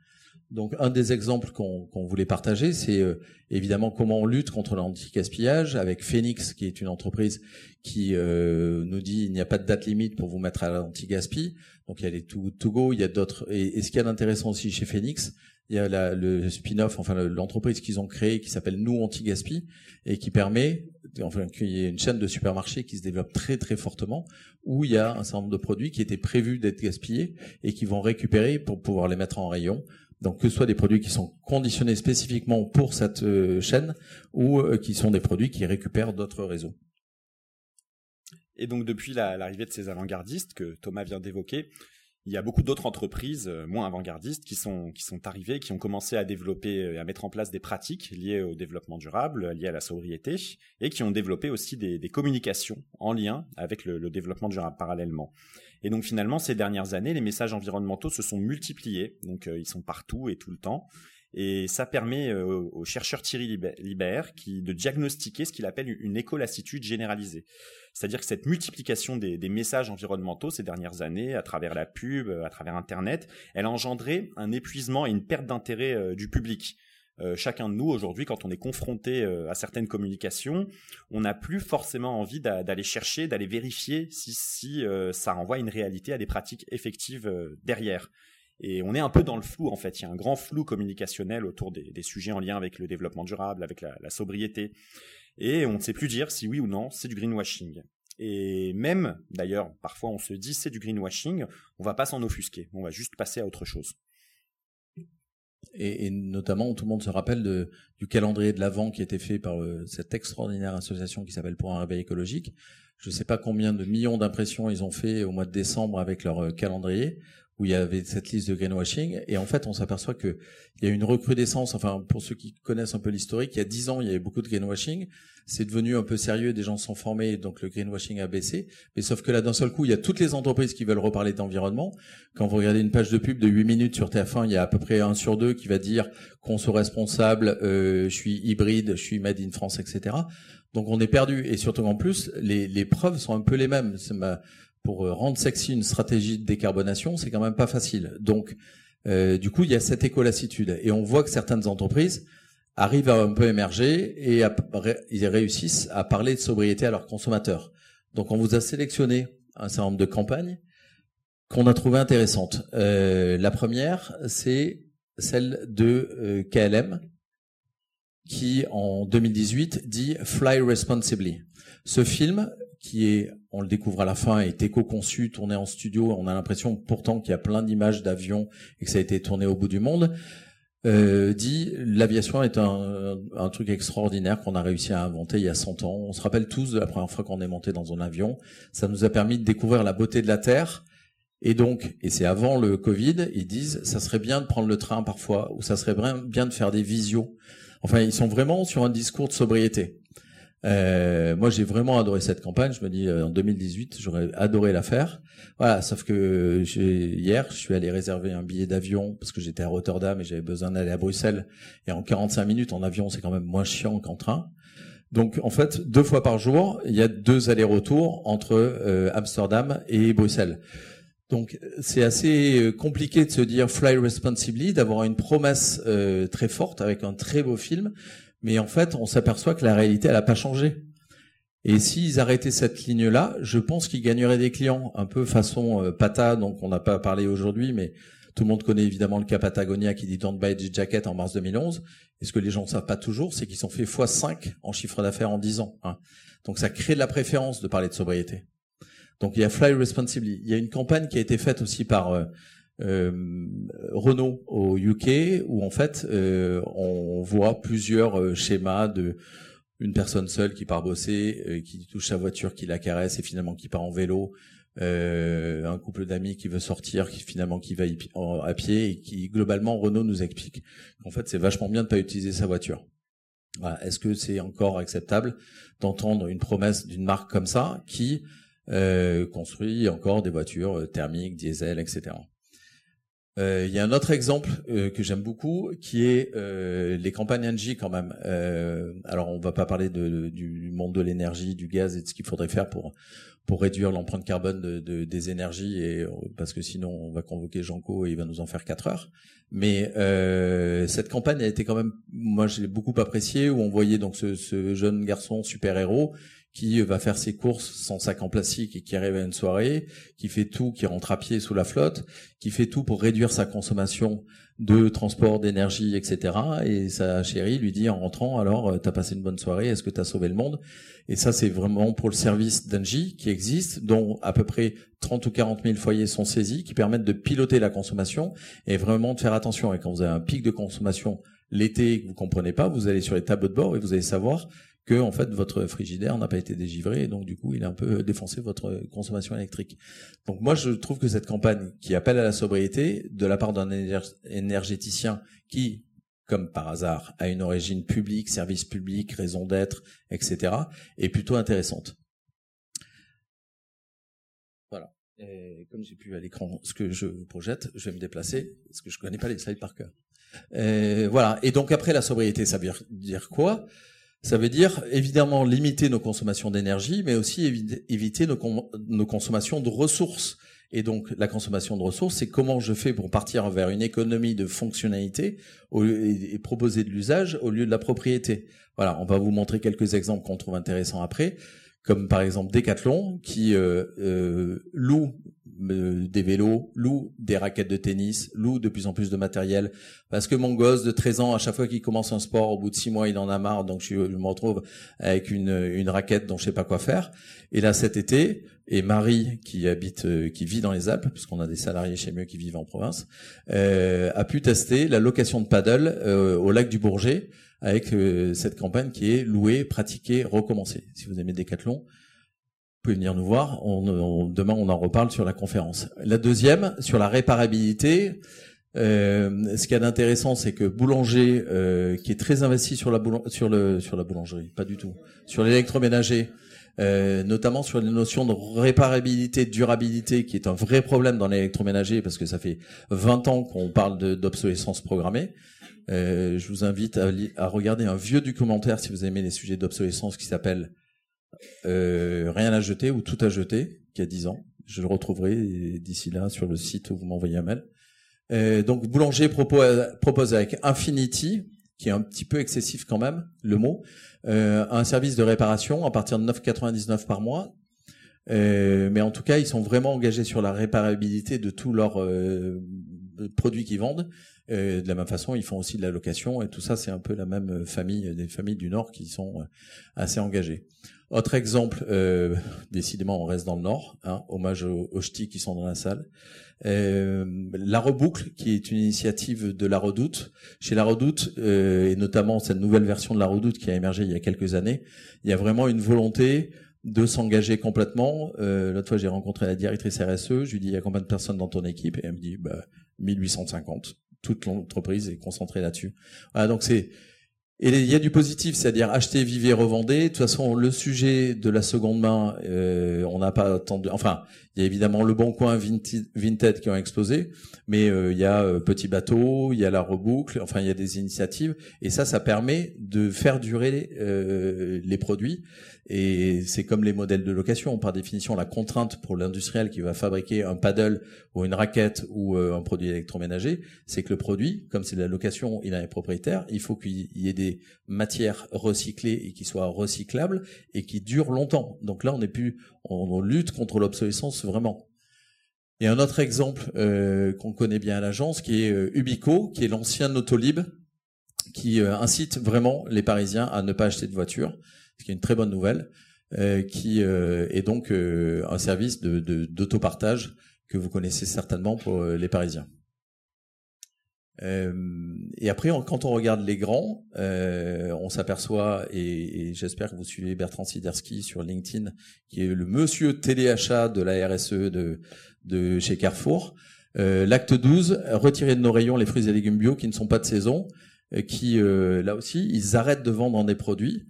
Donc un des exemples qu'on voulait partager, c'est euh, évidemment comment on lutte contre l'anti-gaspillage avec Phoenix, qui est une entreprise qui euh, nous dit il n'y a pas de date limite pour vous mettre à l'anti-gaspi. Donc il y a les to, go, il y a d'autres. Et, ce qui est intéressant aussi chez Phoenix, il y a la, le spin-off, enfin l'entreprise qu'ils ont créée qui s'appelle Nous Anti-Gaspi et qui permet, enfin qu'il y ait une chaîne de supermarchés qui se développe très très fortement où il y a un certain nombre de produits qui étaient prévus d'être gaspillés et qui vont récupérer pour pouvoir les mettre en rayon donc que ce soit des produits qui sont conditionnés spécifiquement pour cette euh, chaîne ou euh, qui sont des produits qui récupèrent d'autres réseaux. Et donc depuis l'arrivée de ces avant-gardistes que Thomas vient d'évoquer, il y a beaucoup d'autres entreprises euh, moins avant-gardistes qui sont qui sont arrivées, qui ont commencé à développer et à mettre en place des pratiques liées au développement durable, liées à la sobriété, et qui ont développé aussi des, communications en lien avec le développement durable parallèlement. Et donc finalement, ces dernières années, les messages environnementaux se sont multipliés. Donc euh, ils sont partout et tout le temps. Et ça permet euh, au chercheur Thierry Libert de diagnostiquer ce qu'il appelle une écolassitude généralisée. C'est-à-dire que cette multiplication des, des, messages environnementaux ces dernières années, à travers la pub, à travers Internet, elle a engendré un épuisement et une perte d'intérêt euh, du public. Euh, chacun de nous aujourd'hui, quand on est confronté euh, à certaines communications, on n'a plus forcément envie d'aller chercher, d'aller vérifier si, euh, ça renvoie une réalité, à des pratiques effectives derrière. Et on est un peu dans le flou en fait. Il y a un grand flou communicationnel autour des, des sujets en lien avec le développement durable, avec la, la sobriété. Et on ne sait plus dire si oui ou non c'est du greenwashing. Et même, d'ailleurs, parfois on se dit c'est du greenwashing, on va pas s'en offusquer, on va juste passer à autre chose. Et, et, notamment, tout le monde se rappelle de, du calendrier de l'Avent qui a été fait par euh, cette extraordinaire association qui s'appelle Pour un réveil écologique. Je ne sais pas combien de millions d'impressions ils ont fait au mois de décembre avec leur euh, calendrier où il y avait cette liste de greenwashing. Et en fait, on s'aperçoit que il y a une recrudescence. Enfin, pour ceux qui connaissent un peu l'historique, il y a dix ans, il y avait beaucoup de greenwashing. C'est devenu un peu sérieux. Des gens sont formés, donc le greenwashing a baissé. Mais sauf que là, d'un seul coup, il y a toutes les entreprises qui veulent reparler d'environnement. Quand vous regardez une page de pub de 8 minutes sur TF1, il y a à peu près un sur deux qui va dire qu'on soit responsable, euh, je suis hybride, je suis made in France, etc. Donc on est perdu. Et surtout en plus, les, les preuves sont un peu les mêmes. Ma, pour euh, rendre sexy une stratégie de décarbonation, c'est quand même pas facile. Donc, euh, du coup, il y a cette écolassitude. Et on voit que certaines entreprises arrivent à un peu émerger et ils réussissent à parler de sobriété à leurs consommateurs. Donc, on vous a sélectionné un certain nombre de campagnes qu'on a trouvées intéressantes. Euh, la première, c'est celle de euh, KLM, qui en 2018 dit Fly Responsibly. Ce film, qui est, on le découvre à la fin, est éco-conçu, tourné en studio. On a l'impression pourtant qu'il y a plein d'images d'avions et que ça a été tourné au bout du monde. Euh, dit l'aviation est un, un, truc extraordinaire qu'on a réussi à inventer il y a 100 ans. On se rappelle tous de la première fois qu'on est monté dans un avion. Ça nous a permis de découvrir la beauté de la Terre. Et donc, et c'est avant le Covid, ils disent ça serait bien de prendre le train parfois, ou ça serait bien de faire des visios. Enfin, ils sont vraiment sur un discours de sobriété. Euh, moi, j'ai vraiment adoré cette campagne. Je me dis, euh, en 2018, j'aurais adoré la faire. Voilà, sauf que hier, je suis allé réserver un billet d'avion parce que j'étais à Rotterdam et j'avais besoin d'aller à Bruxelles. Et en 45 minutes en avion, c'est quand même moins chiant qu'en train. Donc, en fait, deux fois par jour, il y a deux allers-retours entre euh, Amsterdam et Bruxelles. Donc, c'est assez euh, compliqué de se dire fly responsibly, d'avoir une promesse très forte avec un très beau film mais en fait, on s'aperçoit que la réalité, elle n'a pas changé. Et s'ils arrêtaient cette ligne-là, je pense qu'ils gagneraient des clients, un peu façon euh, Pata, donc on n'a pas parlé aujourd'hui, mais tout le monde connaît évidemment le cas Patagonia qui dit Don't buy the jacket en mars 2011. Et ce que les gens ne savent pas toujours, c'est qu'ils ont fait x5 en chiffre d'affaires en 10 ans. Hein. Donc ça crée de la préférence de parler de sobriété. Donc il y a Fly Responsibly. Il y a une campagne qui a été faite aussi par euh, Renault au UK où en fait euh, on voit plusieurs euh, schémas de une personne seule qui part bosser, qui touche sa voiture, qui la caresse et finalement qui part en vélo, un couple d'amis qui veut sortir, qui finalement qui va à pied et qui globalement Renault nous explique qu'en fait c'est vachement bien de pas utiliser sa voiture. Est-ce que c'est encore acceptable d'entendre une promesse d'une marque comme ça qui construit encore des voitures thermiques, diesel, etc. Euh, il y a un autre exemple euh, que j'aime beaucoup, qui est euh, les campagnes NG quand même. alors on va pas parler de, du monde de l'énergie, du gaz et de ce qu'il faudrait faire pour pour réduire l'empreinte carbone de, de, des énergies, et parce que sinon on va convoquer Janco et il va nous en faire quatre heures. Mais cette campagne a été quand même, moi je l'ai beaucoup appréciée, où on voyait donc ce, ce jeune garçon super héros qui va faire ses courses sans sac en plastique et qui arrive à une soirée, qui fait tout, qui rentre à pied sous la flotte, qui fait tout pour réduire sa consommation de transport, d'énergie, etc. Et sa chérie lui dit en rentrant, alors, euh, t'as passé une bonne soirée, est-ce que t'as sauvé le monde? Et ça, c'est vraiment pour le service d'Engie qui existe, dont à peu près 30 ou 40 000 foyers sont saisis, qui permettent de piloter la consommation et vraiment de faire attention. Et quand vous avez un pic de consommation l'été que vous comprenez pas, vous allez sur les tableaux de bord et vous allez savoir que en fait votre frigidaire n'a pas été dégivré et donc du coup il a un peu défoncé votre consommation électrique. Donc moi je trouve que cette campagne qui appelle à la sobriété de la part d'un énergéticien qui comme par hasard a une origine publique, service public, raison d'être, etc. est plutôt intéressante. Voilà. Et comme j'ai pu à l'écran ce que je vous projette, je vais me déplacer parce que je connais pas les slides par cœur. voilà. Et donc après la sobriété, ça veut dire quoi? Ça veut dire évidemment limiter nos consommations d'énergie, mais aussi éviter nos, consommations de ressources. Et donc la consommation de ressources, c'est comment je fais pour partir vers une économie de fonctionnalité et, proposer de l'usage au lieu de la propriété. Voilà, on va vous montrer quelques exemples qu'on trouve intéressants après, comme par exemple Decathlon qui euh, euh, loue des vélos, loue des raquettes de tennis, loue de plus en plus de matériel. Parce que mon gosse de 13 ans, à chaque fois qu'il commence un sport, au bout de 6 mois, il en a marre, donc je, me retrouve avec une, une raquette dont je sais pas quoi faire. Et là, cet été, et Marie, qui habite, euh, qui vit dans les Alpes, puisqu'on a des salariés chez mieux qui vivent en province, euh, a pu tester la location de paddle euh, au lac du Bourget avec cette campagne qui est louer, pratiquer, recommencer. Si vous aimez Decathlon, pouvez venir nous voir. On, demain, on en reparle sur la conférence. La deuxième, sur la réparabilité. Euh, ce qu'il y a d'intéressant, c'est que Boulanger, euh, qui est très investi sur la boulangerie, pas du tout, sur l'électroménager, euh, notamment sur les notions de réparabilité, durabilité, qui est un vrai problème dans l'électroménager, parce que ça fait 20 ans qu'on parle d'obsolescence programmée. Je vous invite à, à, regarder un vieux documentaire, si vous aimez les sujets d'obsolescence, qui s'appelle euh, rien à jeter ou tout à jeter, qui a 10 ans. Je le retrouverai d'ici là sur le site où vous m'envoyez un mail. Euh, donc Boulanger propose, propose avec Infinity, qui est un petit peu excessif quand même, le mot, euh, un service de réparation à partir de 9,99 par mois. Euh, mais en tout cas, ils sont vraiment engagés sur la réparabilité de tous leurs euh, produits qu'ils vendent. Euh, de la même façon, ils font aussi de la location et tout ça, c'est un peu la même famille, des familles du Nord qui sont assez engagées. Autre exemple, euh, décidément on reste dans le Nord, hein, hommage aux, aux ch'tis qui sont dans la salle. Euh, la Reboucle, qui est une initiative de la Redoute. Chez la Redoute, euh, et notamment cette nouvelle version de la Redoute qui a émergé il y a quelques années, il y a vraiment une volonté de s'engager complètement. Euh, L'autre fois, j'ai rencontré la directrice RSE, je lui dis, il y a combien de personnes dans ton équipe? Et elle me dit, bah, 1850. Toute l'entreprise est concentrée là-dessus. Voilà, donc c'est il y a du positif, c'est-à-dire acheter, vivre, revender. De toute façon, le sujet de la seconde main, euh, on n'a pas attendu. Enfin, il y a évidemment le Bon Coin, Vinted qui ont explosé, mais euh, il y a euh, Petit Bateau, il y a la Reboucle. Enfin, il y a des initiatives, et ça, ça permet de faire durer les produits. Et c'est comme les modèles de location. Par définition, la contrainte pour l'industriel qui va fabriquer un paddle ou une raquette ou euh, un produit électroménager, c'est que le produit, comme c'est de la location, il est propriétaire, il faut qu'il y ait des matières recyclées et qui soient recyclables et qui durent longtemps. Donc là, on est plus, on, lutte contre l'obsolescence vraiment. Et un autre exemple euh, qu'on connaît bien à l'agence, qui est euh, Ubico, qui est l'ancien Autolib, qui incite vraiment les Parisiens à ne pas acheter de voiture ce qui est une très bonne nouvelle, euh, qui euh, est donc euh, un service de, d'autopartage que vous connaissez certainement pour les Parisiens. Et après, quand on regarde les grands, on s'aperçoit, et, j'espère que vous suivez Bertrand Siderski sur LinkedIn, qui est le monsieur téléachat de la RSE de, de chez Carrefour. L'acte 12, retirer de nos rayons les fruits et légumes bio qui ne sont pas de saison, qui, là aussi, ils arrêtent de vendre des produits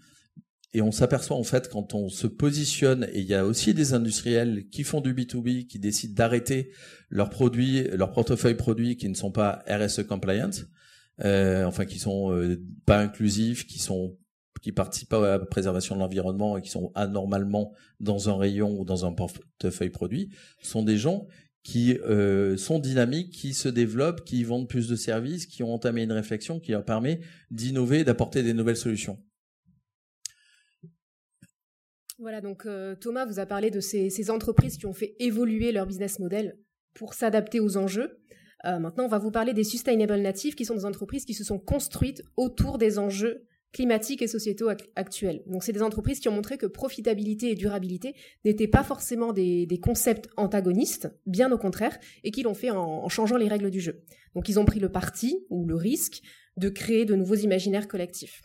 et on s'aperçoit en fait quand on se positionne, et il y a aussi des industriels qui font du B2B, qui décident d'arrêter leurs produits, leurs portefeuilles produits qui ne sont pas RSE compliant, euh, enfin qui sont euh, pas inclusifs, qui sont qui participent pas à la préservation de l'environnement et qui sont anormalement dans un rayon ou dans un portefeuille produit, sont des gens qui euh, sont dynamiques, qui se développent, qui vendent plus de services, qui ont entamé une réflexion qui leur permet d'innover, d'apporter des nouvelles solutions. Voilà, donc euh, Thomas vous a parlé de ces, entreprises qui ont fait évoluer leur business model pour s'adapter aux enjeux. Euh, maintenant, on va vous parler des sustainable natives, qui sont des entreprises qui se sont construites autour des enjeux climatiques et sociétaux actuels. Donc, c'est des entreprises qui ont montré que profitabilité et durabilité n'étaient pas forcément des, concepts antagonistes, bien au contraire, et qui l'ont fait en changeant les règles du jeu. Donc, ils ont pris le parti ou le risque de créer de nouveaux imaginaires collectifs.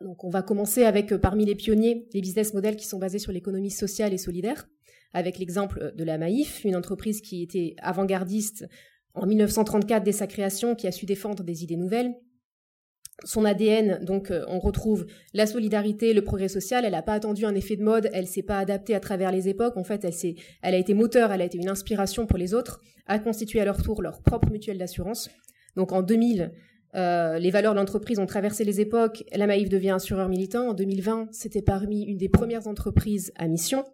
Donc on va commencer avec euh, parmi les pionniers les business models qui sont basés sur l'économie sociale et solidaire, avec l'exemple euh, de la Maïf, une entreprise qui était avant-gardiste en 1934 dès sa création, qui a su défendre des idées nouvelles. Son ADN, donc euh, on retrouve la solidarité, le progrès social. Elle n'a pas attendu un effet de mode, elle s'est pas adaptée à travers les époques. En fait, elle, elle a été moteur, elle a été une inspiration pour les autres, a constitué à leur tour leur propre mutuelle d'assurance. Donc en 2000, euh, les valeurs de l'entreprise ont traversé les époques. La Maïf devient assureur militant. En 2020, c'était parmi une des premières entreprises à mission.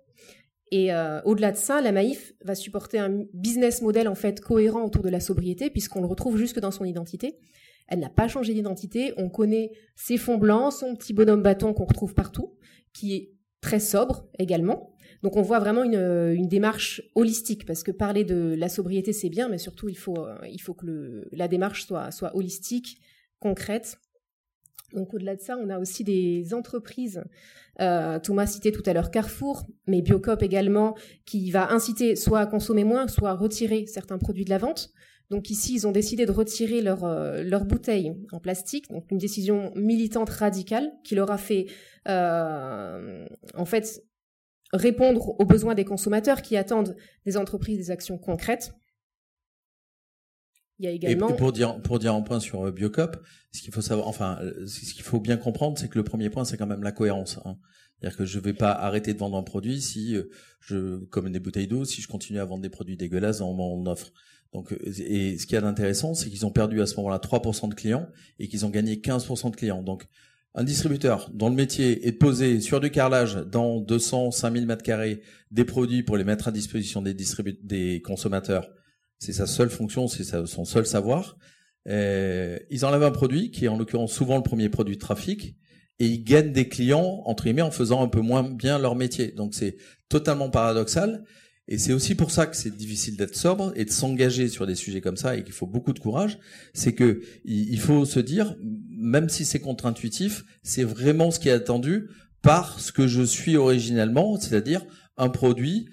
Et euh, au-delà de ça, la Maïf va supporter un business model en fait cohérent autour de la sobriété, puisqu'on le retrouve jusque dans son identité. Elle n'a pas changé d'identité. On connaît ses fonds blancs, son petit bonhomme bâton qu'on retrouve partout, qui est très sobre également. Donc on voit vraiment une, démarche holistique parce que parler de la sobriété c'est bien, mais surtout il faut, il faut que la démarche soit, soit holistique, concrète. Donc au-delà de ça, on a aussi des entreprises. Euh, Thomas citait tout à l'heure Carrefour, mais Biocop également, qui va inciter soit à consommer moins, soit à retirer certains produits de la vente. Donc ici, ils ont décidé de retirer leurs leur bouteilles en plastique, donc une décision militante radicale qui leur a fait euh, en fait répondre aux besoins des consommateurs qui attendent des entreprises des actions concrètes. Il y a également... Et pour dire, pour dire un point sur euh, Biocop, ce qu'il faut savoir, enfin, euh, ce qu'il faut bien comprendre, c'est que le premier point, c'est quand même la cohérence. Hein. C'est-à-dire que je ne vais pas arrêter de vendre un produit si euh, je, comme des bouteilles d'eau, si je continue à vendre des produits dégueulasses dans mon offre. Donc, et ce qui est intéressant, c'est qu'ils ont perdu à ce moment-là 3% de clients et qu'ils ont gagné 15% de clients. Donc, un distributeur dont le métier est de poser sur du carrelage dans 200, 5000 mètres carrés des produits pour les mettre à disposition des, des consommateurs, c'est sa seule fonction, c'est son seul savoir. Euh, ils enlèvent un produit qui est en l'occurrence souvent le premier produit de trafic et ils gagnent des clients entre guillemets en faisant un peu moins bien leur métier. Donc c'est totalement paradoxal. Et c'est aussi pour ça que c'est difficile d'être sobre et de s'engager sur des sujets comme ça et qu'il faut beaucoup de courage. C'est que il faut se dire, même si c'est contre-intuitif, c'est vraiment ce qui est attendu par ce que je suis originalement, c'est-à-dire un produit,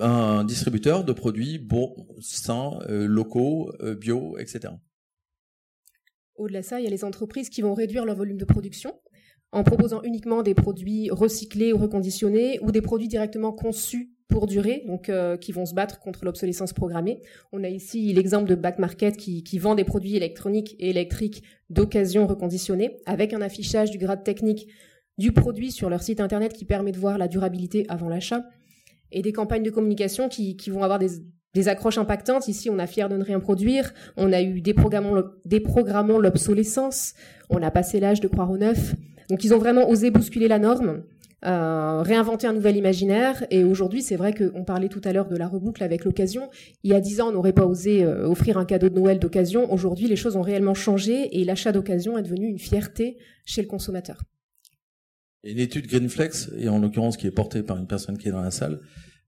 un distributeur de produits bons, sains, euh, locaux, euh, bio, etc. Au-delà de ça, il y a les entreprises qui vont réduire leur volume de production en proposant uniquement des produits recyclés ou reconditionnés ou des produits directement conçus pour durer, donc euh, qui vont se battre contre l'obsolescence programmée. On a ici l'exemple de Back Market qui, vend des produits électroniques et électriques d'occasion reconditionnés avec un affichage du grade technique du produit sur leur site internet qui permet de voir la durabilité avant l'achat et des campagnes de communication qui, vont avoir des, des, accroches impactantes. Ici, on a fier de ne rien produire, on a eu déprogrammons l'obsolescence, on a passé l'âge de croire au neuf. Donc ils ont vraiment osé bousculer la norme euh, réinventer un nouvel imaginaire. Et aujourd'hui, c'est vrai qu'on parlait tout à l'heure de la reboucle avec l'occasion. Il y a dix ans, on n'aurait pas osé euh, offrir un cadeau de Noël d'occasion. Aujourd'hui, les choses ont réellement changé et l'achat d'occasion est devenu une fierté chez le consommateur. Une étude Greenflex, et en l'occurrence qui est portée par une personne qui est dans la salle,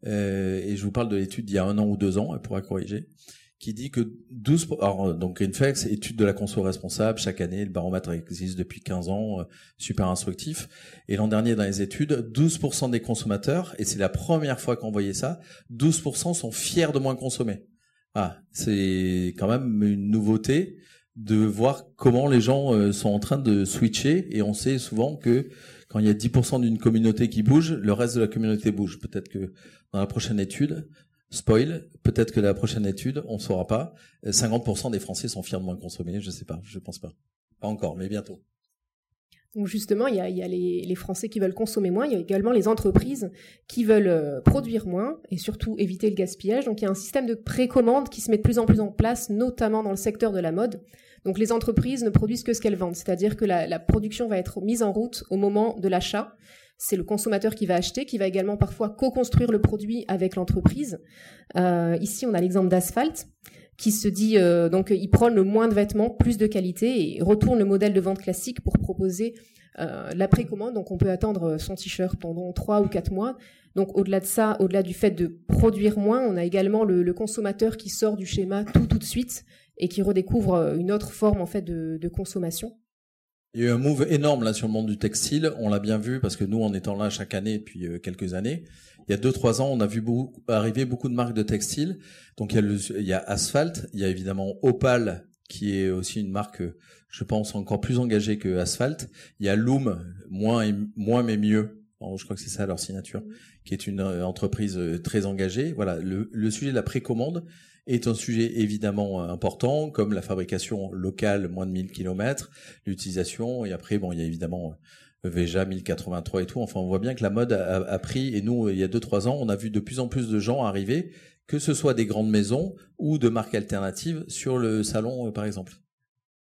euh, et je vous parle de l'étude d'il y a un an ou deux ans, elle pourra corriger, qui dit que 12 alors donc Greenflex étude de la conso responsable chaque année le baromètre existe depuis 15 ans euh, super instructif et l'an dernier dans les études 12% des consommateurs et c'est la première fois qu'on voyait ça 12% sont fiers de moins consommer ah c'est quand même une nouveauté de voir comment les gens euh, sont en train de switcher et on sait souvent que quand il y a 10% d'une communauté qui bouge, le reste de la communauté bouge. Peut-être que dans la prochaine étude, Spoil, peut-être que la prochaine étude, on ne saura pas. 50% des Français sont fiers de moins consommer, je ne sais pas, je pense pas. Pas encore, mais bientôt. Donc justement, il y a, les, Français qui veulent consommer moins, il y a également les entreprises qui veulent euh, produire moins et surtout éviter le gaspillage. Donc il y a un système de précommande qui se met de plus en plus en place, notamment dans le secteur de la mode. Donc les entreprises ne produisent que ce qu'elles vendent, c'est-à-dire que la production va être mise en route au moment de l'achat c'est le consommateur qui va acheter, qui va également parfois co-construire le produit avec l'entreprise. Euh, ici, on a l'exemple d'Asphalt qui se dit euh, donc il prône le moins de vêtements, plus de qualité et retourne le modèle de vente classique pour proposer euh, la précommande. Donc on peut attendre son t-shirt pendant trois ou quatre mois. Donc au-delà de ça, au-delà du fait de produire moins, on a également le, consommateur qui sort du schéma tout tout de suite et qui redécouvre une autre forme en fait de consommation. Il y a eu un move énorme là sur le monde du textile. On l'a bien vu parce que nous, en étant là chaque année depuis euh, quelques années, il y a deux trois ans, on a vu arriver beaucoup de marques de textile. Donc il y a, le, il y a Asphalt, il y a évidemment Opal qui est aussi une marque, je pense, encore plus engagée que Asphalt. Il y a Loom, moins moins mais mieux. je crois que c'est ça leur signature, qui est une euh, entreprise euh, très engagée. Voilà, le sujet de la précommande, est un sujet évidemment euh, important, comme la fabrication locale, moins de 1000 km, l'utilisation, et après, bon, il y a évidemment euh, Veja 1083 et tout. Enfin, on voit bien que la mode a, pris, et nous, il y a 2-3 ans, on a vu de plus en plus de gens arriver, que ce soit des grandes maisons ou de marques alternatives sur le salon, euh, par exemple.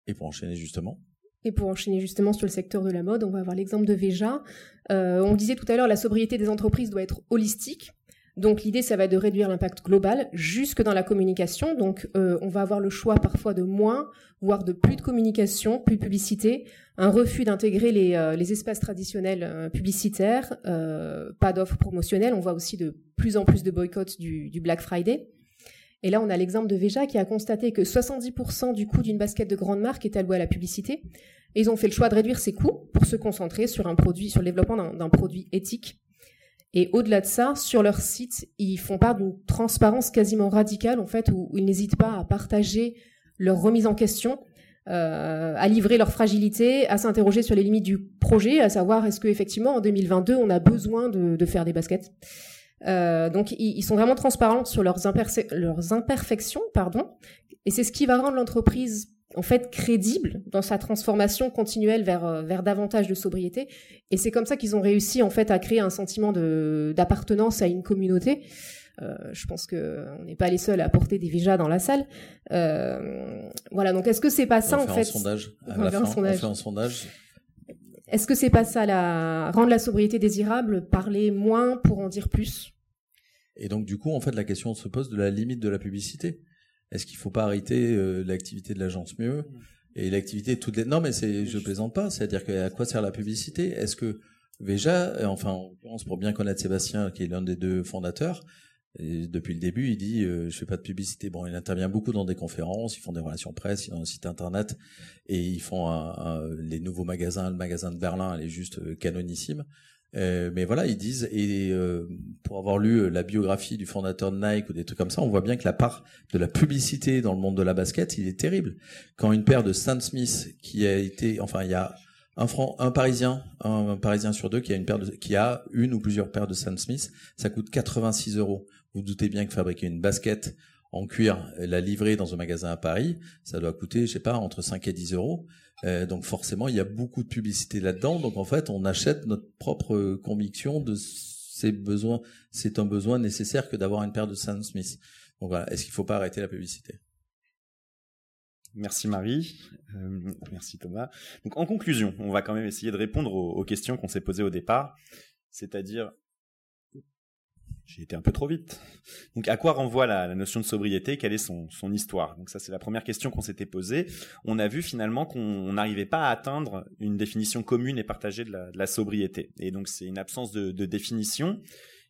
Et pour enchaîner justement. Et pour enchaîner justement sur le secteur de la mode, on va avoir l'exemple de Veja. on disait tout à l'heure, la sobriété des entreprises doit être holistique. Donc l'idée, ça va être de réduire l'impact global jusque dans la communication. Donc euh, on va avoir le choix parfois de moins, voire de plus de communication, plus de publicité, un refus d'intégrer les, euh, espaces traditionnels euh, publicitaires, pas d'offres promotionnelles. On voit aussi de plus en plus de boycotts du, du Black Friday. Et là, on a l'exemple de Veja qui a constaté que 70% du coût d'une basket de grande marque est alloué à la publicité. Et ils ont fait le choix de réduire ces coûts pour se concentrer sur un produit, sur le développement d'un produit éthique et au-delà de ça, sur leur site, ils font part d'une transparence quasiment radicale, en fait, où, ils n'hésitent pas à partager leur remise en question, euh, à livrer leur fragilité, à s'interroger sur les limites du projet, à savoir est-ce qu'effectivement en 2022 on a besoin de, faire des baskets? Euh, donc ils, sont vraiment transparents sur leurs, leurs imperfections, pardon, et c'est ce qui va rendre l'entreprise en fait crédible dans sa transformation continuelle vers euh, vers davantage de sobriété et c'est comme ça qu'ils ont réussi en fait à créer un sentiment de d'appartenance à une communauté euh, je pense que on n'est pas les seuls à porter des Véjas dans la salle. Euh, voilà, donc est-ce que c'est pas ça on en fait, un sondage on, la fin, un sondage. on fait un sondage. Est-ce que c'est pas ça la rendre la sobriété désirable, parler moins pour en dire plus? Et donc du coup, en fait, la question se pose de la limite de la publicité. Est-ce qu'il ne faut pas arrêter euh, l'activité de l'agence mieux mm. et l'activité de toutes les non mais c'est je plaisante pas c'est-à-dire à quoi sert la publicité? Est-ce que Veja euh, enfin en l'occurrence pour bien connaître Sébastien qui est l'un des deux fondateurs depuis le début, il dit euh, je fais pas de publicité. Bon, il intervient beaucoup dans des conférences, ils font des relations presse, ils ont un site internet et ils font les nouveaux magasins. Le magasin de Berlin, elle est juste euh, canonissime. Euh, mais voilà, ils disent, et euh, pour avoir lu euh, la biographie du fondateur de Nike ou des trucs comme ça, on voit bien que la part de la publicité dans le monde de la basket, il est terrible. Quand une paire de Stan Smith, qui a été, enfin, il y a un franc, un parisien, un, parisien sur deux qui a une paire de, qui a une ou plusieurs paires de Stan Smith, ça coûte 86 euros. Vous doutez bien que fabriquer une basket en cuir, la livrer dans un magasin à Paris, ça doit coûter, je sais pas, entre 5 et 10 euros. Euh, donc forcément, il y a beaucoup de publicité là-dedans. Donc en fait, on achète notre propre conviction de ces besoins. C'est un besoin nécessaire que d'avoir une paire de Sam Smith. Donc voilà, est-ce qu'il ne faut pas arrêter la publicité? Merci Marie, euh, merci Thomas. Donc en conclusion, on va quand même essayer de répondre aux questions qu'on s'est posées au départ, c'est-à-dire j'ai été un peu trop vite. Donc, à quoi renvoie la, notion de sobriété? Quelle est son, histoire? Donc, ça, c'est la première question qu'on s'était posée. On a vu finalement qu'on n'arrivait pas à atteindre une définition commune et partagée de la, sobriété. Et donc, c'est une absence de définition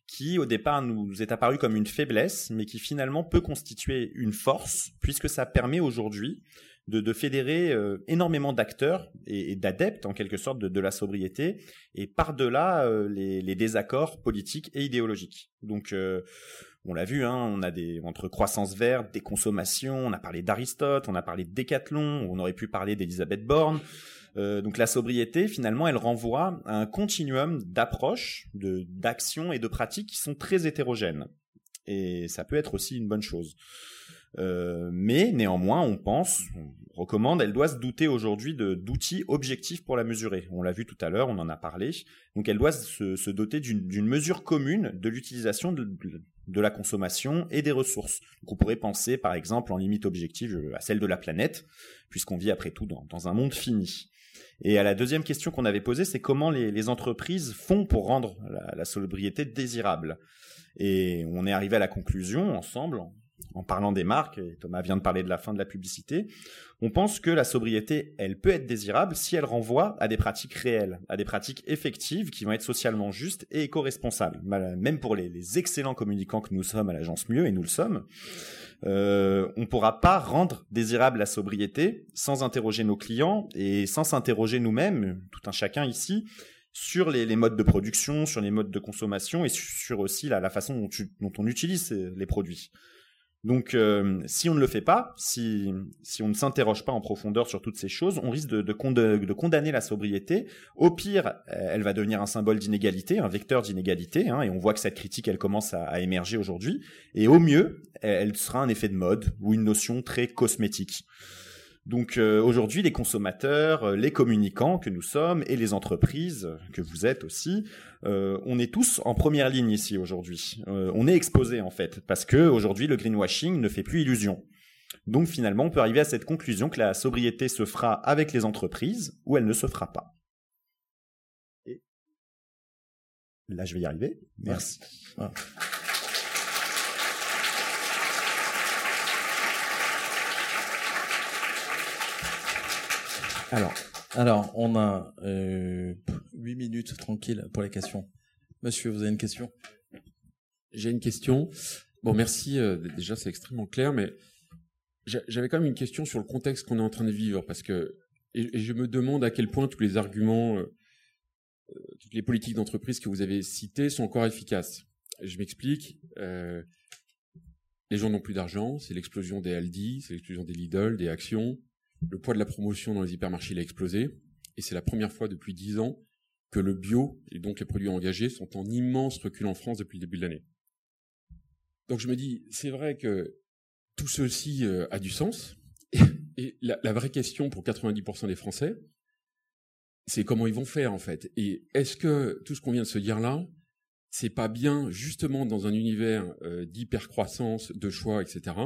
qui, au départ, nous est apparue comme une faiblesse, mais qui finalement peut constituer une force, puisque ça permet aujourd'hui de, fédérer euh, énormément d'acteurs et, d'adeptes en quelque sorte de, la sobriété et par-delà euh, les, désaccords politiques et idéologiques. Donc euh, on l'a vu, hein, on a des entre croissance verte, des consommations, on a parlé d'Aristote, on a parlé de Décathlon, on aurait pu parler d'Elisabeth Borne. donc la sobriété, finalement, elle renvoie à un continuum d'approches, d'actions et de pratiques qui sont très hétérogènes. Et ça peut être aussi une bonne chose. Euh, mais néanmoins, on pense, on recommande, elle doit se douter aujourd'hui d'outils objectifs pour la mesurer. On l'a vu tout à l'heure, on en a parlé. Donc elle doit se, doter d'une mesure commune de l'utilisation de, la consommation et des ressources. On pourrait penser par exemple en limite objective à celle de la planète, puisqu'on vit après tout dans, un monde fini. Et à la deuxième question qu'on avait posée, c'est comment les, les, entreprises font pour rendre la, la sobriété désirable? Et on est arrivé à la conclusion ensemble, en parlant des marques, Thomas vient de parler de la fin de la publicité, on pense que la sobriété, elle peut être désirable si elle renvoie à des pratiques réelles, à des pratiques effectives qui vont être socialement justes et éco-responsables. Même pour les, excellents communicants que nous sommes à l'agence Mieux, et nous le sommes, euh, on ne pourra pas rendre désirable la sobriété sans interroger nos clients et sans s'interroger nous-mêmes, tout un chacun ici, sur les, modes de production, sur les modes de consommation et sur aussi la, façon dont on utilise les produits. Donc, euh, si on ne le fait pas, si, si on ne s'interroge pas en profondeur sur toutes ces choses, on risque de, de, condamner la sobriété. Au pire, euh, elle va devenir un symbole d'inégalité, un vecteur d'inégalité, hein, et on voit que cette critique, elle commence à, à émerger aujourd'hui. Et au mieux, elle sera un effet de mode ou une notion très cosmétique. Donc euh, aujourd'hui, les consommateurs, euh, les communicants que nous sommes et les entreprises que vous êtes aussi, euh, on est tous en première ligne ici aujourd'hui. on est exposé en fait parce que aujourd'hui le greenwashing ne fait plus illusion. Donc finalement, on peut arriver à cette conclusion que la sobriété se fera avec les entreprises ou elle ne se fera pas. Et là, je vais y arriver. Merci. Alors, on a euh, 8 minutes tranquille pour les questions. Monsieur, vous avez une question? J'ai une question. Bon, merci. euh, déjà, c'est extrêmement clair, mais j'a- j'avais quand même une question sur le contexte qu'on est en train de vivre, parce que je me demande à quel point tous les arguments, euh, euh, toutes les politiques d'entreprise que vous avez citées sont encore efficaces. Je m'explique. les gens n'ont plus d'argent, c'est l'explosion des Aldi, c'est l'explosion des Lidl, des actions. Le poids de la promotion dans les hypermarchés il a explosé, et c'est la première fois depuis dix ans que le bio et donc les produits engagés sont en immense recul en France depuis le début de l'année. Donc je me dis, c'est vrai que tout ceci euh, a du sens. Et, la vraie question pour 90% des Français, c'est comment ils vont faire en fait. Et est-ce que tout ce qu'on vient de se dire là, c'est pas bien justement dans un univers euh, d'hypercroissance, de choix, etc.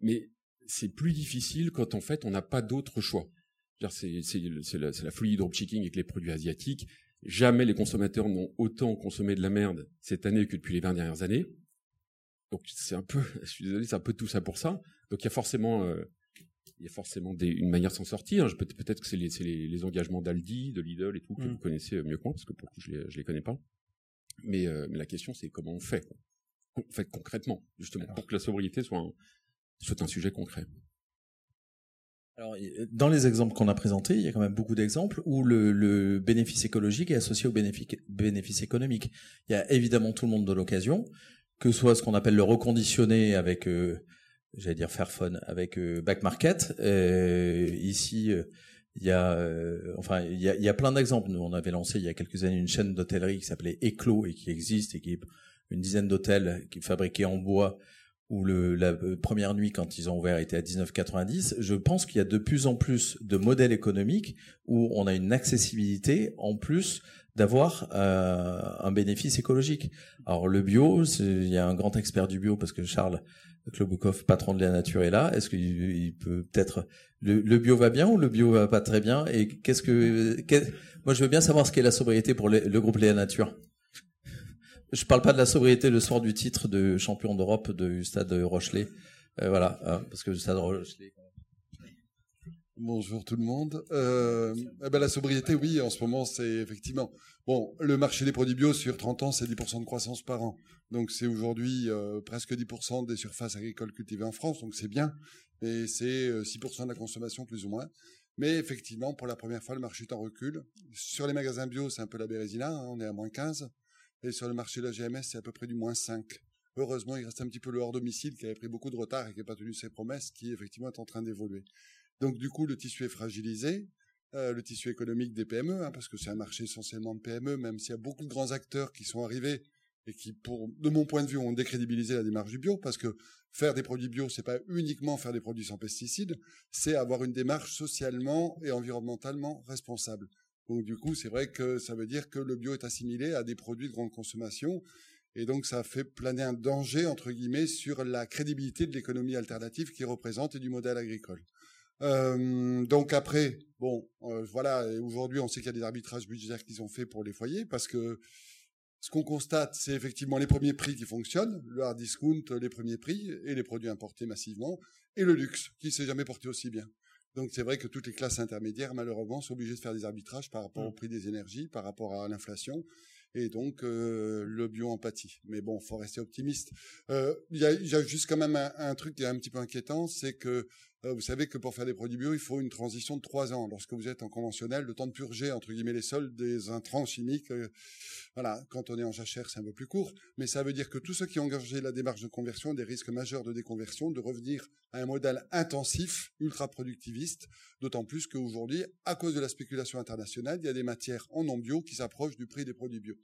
Mais c'est plus difficile quand en fait on n'a pas d'autre choix. C'est la, la folie du dropshipping avec les produits asiatiques. Jamais les consommateurs n'ont autant consommé de la merde cette année que depuis les 20 dernières années. Donc c'est un peu, je suis désolé, c'est un peu tout ça pour ça. Donc il y a forcément, euh, il y a forcément des, une manière de s'en sortir. Peut-être que c'est les, c'est les, les engagements d'Aldi, de Lidl et tout que Mm. vous connaissez mieux que moi, parce que pour le coup je les, je les connais pas. Mais, euh, mais la question c'est comment on fait, quoi. En fait concrètement, justement, pour que la sobriété soit un, soit un sujet concret. Alors, dans les exemples qu'on a présentés, il y a quand même beaucoup d'exemples où le, bénéfice écologique est associé au bénéfice, économique. Il y a évidemment tout le monde de l'occasion, que ce soit ce qu'on appelle le reconditionné avec, euh, j'allais dire Fairphone, avec euh, Back Market. Euh, ici, euh, il y a, euh, enfin, il y a, plein d'exemples. Nous, on avait lancé il y a quelques années une chaîne d'hôtellerie qui s'appelait Eclos et qui existe et qui une dizaine d'hôtels qui fabriqués en bois où le, la euh, première nuit, quand ils ont ouvert, était à 19,90. Je pense qu'il y a de plus en plus de modèles économiques où on a une accessibilité en plus d'avoir euh, un bénéfice écologique. Alors le bio, il y a un grand expert du bio parce que Charles Kloboukov, patron de la nature, est là. Est-ce qu'il il peut peut-être le, le bio va bien ou le bio va pas très bien? Et qu'est-ce que qu'est- moi je veux bien savoir ce qu'est la sobriété pour le, le groupe Léa Nature. Je parle pas de la sobriété le soir du titre de champion d'Europe du stade Rochelet. Euh, voilà, hein, parce que le stade Rochelet. Bonjour tout le monde. Euh, eh ben, la sobriété, oui, en ce moment, c'est effectivement. Bon, le marché des produits bio sur 30 ans, c'est 10% de croissance par an. Donc c'est aujourd'hui euh, presque 10% des surfaces agricoles cultivées en France, donc c'est bien. Et c'est euh, 6% de la consommation plus ou moins. Mais effectivement, pour la première fois, le marché est en recul. Sur les magasins bio, c'est un peu la bérésina, hein, on est à moins 15. Et sur le marché de la GMS, c'est à peu près du moins 5. Heureusement, il reste un petit peu le hors domicile qui avait pris beaucoup de retard et qui n'a pas tenu ses promesses, qui effectivement est en train d'évoluer. Donc du coup, le tissu est fragilisé, euh, le tissu économique des PME, hein, parce que c'est un marché essentiellement de PME, même s'il y a beaucoup de grands acteurs qui sont arrivés et qui, de mon point de vue, ont décrédibilisé la démarche du bio, parce que faire des produits bio, c'est pas uniquement faire des produits sans pesticides, c'est avoir une démarche socialement et environnementalement responsable. Donc du coup, c'est vrai que ça veut dire que le bio est assimilé à des produits de grande consommation, et donc ça fait planer un danger, entre guillemets, sur la crédibilité de l'économie alternative qu'il représente et du modèle agricole. Euh, donc après, bon, euh, voilà, aujourd'hui on sait qu'il y a des arbitrages budgétaires qu'ils ont fait pour les foyers parce que ce qu'on constate, c'est effectivement les premiers prix qui fonctionnent, le hard discount, les premiers prix et les produits importés massivement, et le luxe qui s'est jamais porté aussi bien. Donc c'est vrai que toutes les classes intermédiaires, malheureusement, sont obligées de faire des arbitrages par rapport au prix des énergies, par rapport à l'inflation, et donc euh, le bio empathie. Mais bon, faut rester optimiste. Euh, Il y, a, il y a juste quand même un, un truc qui est un petit peu inquiétant, c'est que vous savez que pour faire des produits bio, il faut une transition de trois ans. Lorsque vous êtes en conventionnel, le temps de purger entre guillemets les sols des intrants chimiques. euh, voilà, quand on est en jachère, c'est un peu plus court, mais ça veut dire que tous ceux qui ont engagé la démarche de conversion ont des risques majeurs de déconversion, de revenir à un modèle intensif, ultra productiviste, d'autant plus qu'aujourd'hui, à cause de la spéculation internationale, il y a des matières en non bio qui s'approchent du prix des produits bio.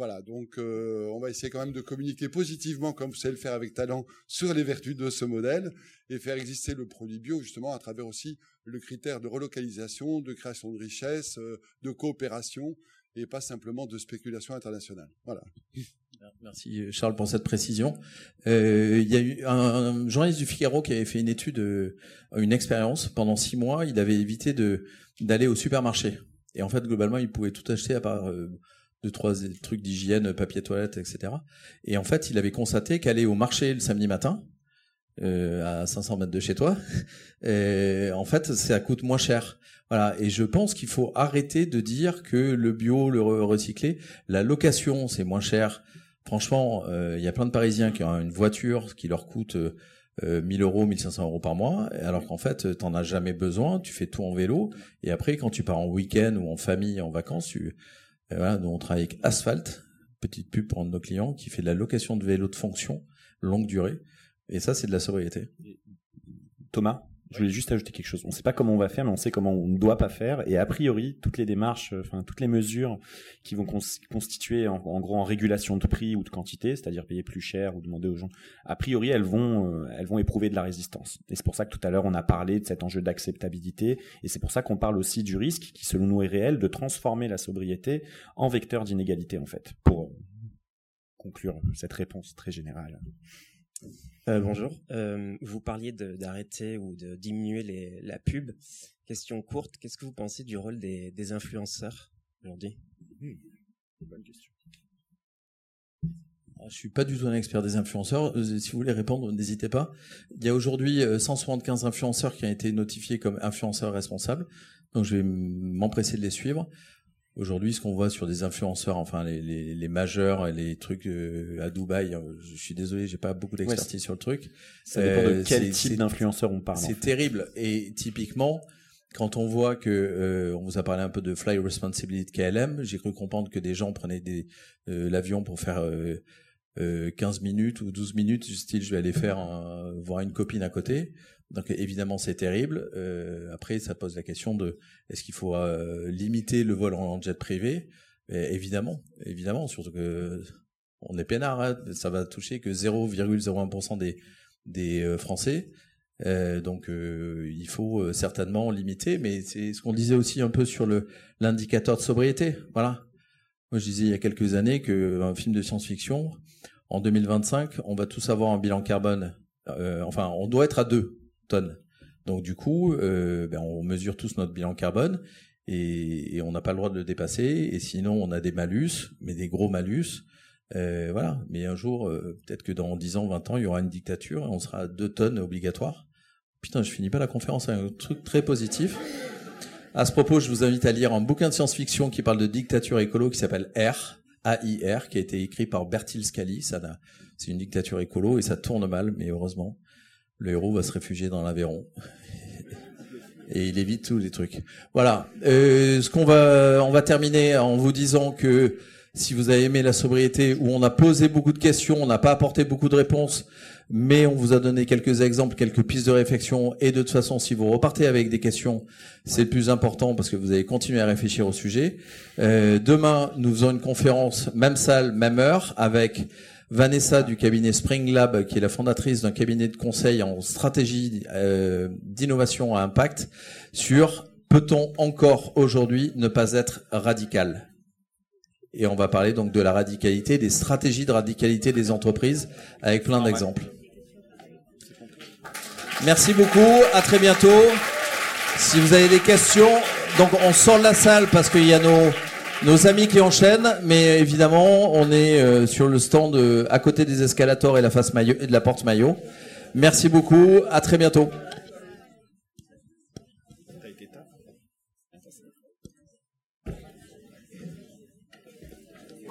Voilà, donc euh, on va essayer quand même de communiquer positivement, comme vous savez le faire avec talent, sur les vertus de ce modèle et faire exister le produit bio justement à travers aussi le critère de relocalisation, de création de richesse, euh, de coopération et pas simplement de spéculation internationale. Voilà. Merci Charles pour cette précision. Euh, il y a eu un, un journaliste du Figaro qui avait fait une étude, euh, une expérience pendant six mois. Il avait évité de d'aller au supermarché. Et en fait, globalement, il pouvait tout acheter à part deux trois trucs d'hygiène, papier toilette, etc. Et en fait, il avait constaté qu'aller au marché le samedi matin, à 500 mètres de chez toi. Et en fait, ça coûte moins cher. Voilà. Et je pense qu'il faut arrêter de dire que le bio, le recyclé, la location, c'est moins cher. Franchement, il y a plein de Parisiens qui ont une voiture qui leur coûte 1000 euros, 1500 euros par mois, alors qu'en fait, t'en as jamais besoin, tu fais tout en vélo, et après, quand tu pars en week-end ou en famille, en vacances, tu, voilà, nous on travaille avec Asphalt, petite pub pour un de nos clients, qui fait de la location de vélo de fonction, longue durée, et ça, c'est de la sobriété. Thomas? Je voulais juste ajouter quelque chose. On ne sait pas comment on va faire, mais on sait comment on ne doit pas faire. Et a priori, toutes les démarches, euh, enfin toutes les mesures qui vont constituer en, gros en régulation de prix ou de quantité, c'est-à-dire payer plus cher ou demander aux gens, a priori, elles vont, euh, elles vont éprouver de la résistance. Et c'est pour ça que tout à l'heure on a parlé de cet enjeu d'acceptabilité. Et c'est pour ça qu'on parle aussi du risque, qui selon nous est réel, de transformer la sobriété en vecteur d'inégalité en fait. Pour euh, conclure cette réponse très générale. Euh, bonjour. Euh, vous parliez d'arrêter ou de diminuer les, la pub. Question courte, qu'est-ce que vous pensez du rôle des, des influenceurs aujourd'hui? Hmm. Bonne question. Je suis pas du tout un expert des influenceurs. Euh, si vous voulez répondre, n'hésitez pas. Il y a aujourd'hui 175 influenceurs qui ont été notifiés comme influenceurs responsables. Donc je vais m'empresser de les suivre. Aujourd'hui, ce qu'on voit sur des influenceurs, enfin les, les, les majeurs, les trucs euh, à Dubaï, euh, je suis désolé, j'ai pas beaucoup d'expertise sur le truc. Ça dépend de euh, quel type d'influenceur on parle. C'est terrible. Et typiquement, quand on voit que on vous a parlé un peu de Fly Responsibility KLM, j'ai cru comprendre que des gens prenaient des l'avion pour faire 15 minutes ou 12 minutes, style je vais aller faire voir une copine à côté. Donc évidemment c'est terrible. Euh, après ça pose la question de est-ce qu'il faut euh, limiter le vol en jet privé? Évidemment, évidemment, surtout que on est peinard, hein. ça va toucher que 0,01% des des euh, Français. donc il faut certainement limiter, mais c'est ce qu'on disait aussi un peu sur le l'indicateur de sobriété. Voilà. Moi je disais il y a quelques années que un film de science-fiction en 2025 on va tous avoir un bilan carbone. enfin on doit être à deux Donc du coup, euh, ben, on mesure tous notre bilan carbone et, on n'a pas le droit de le dépasser. Et sinon, on a des malus, mais des gros malus. Euh, voilà. Mais un jour, euh, peut-être que dans 10 ans, 20 ans, il y aura une dictature et on sera à 2 tonnes obligatoire. Putain, je finis pas la conférence avec un truc très positif. À ce propos, je vous invite à lire un bouquin de science-fiction qui parle de dictature écolo qui s'appelle R, A-I-R, qui a été écrit par Bertil Scali. C'est une dictature écolo et ça tourne mal, mais heureusement le héros va se réfugier dans l'Aveyron. Et il évite tous les trucs. Voilà. Euh, ce qu'on va, on va terminer en vous disant que si vous avez aimé la sobriété, où on a posé beaucoup de questions, on n'a pas apporté beaucoup de réponses, mais on vous a donné quelques exemples, quelques pistes de réflexion. Et de toute façon, si vous repartez avec des questions, c'est le plus important parce que vous allez continuer à réfléchir au sujet. Euh, demain, nous faisons une conférence, même salle, même heure, avec Vanessa du cabinet Spring Lab, qui est la fondatrice d'un cabinet de conseil en stratégie euh, d'innovation à impact, sur peut-on encore aujourd'hui ne pas être radical? Et on va parler donc de la radicalité, des stratégies de radicalité des entreprises, avec plein d'exemples. Merci beaucoup, à très bientôt. Si vous avez des questions, donc on sort de la salle parce qu'il y a nos nos amis qui enchaînent, mais évidemment, on est euh, sur le stand euh, à côté des escalators et la face maillot et de la porte maillot. Merci beaucoup, à très bientôt.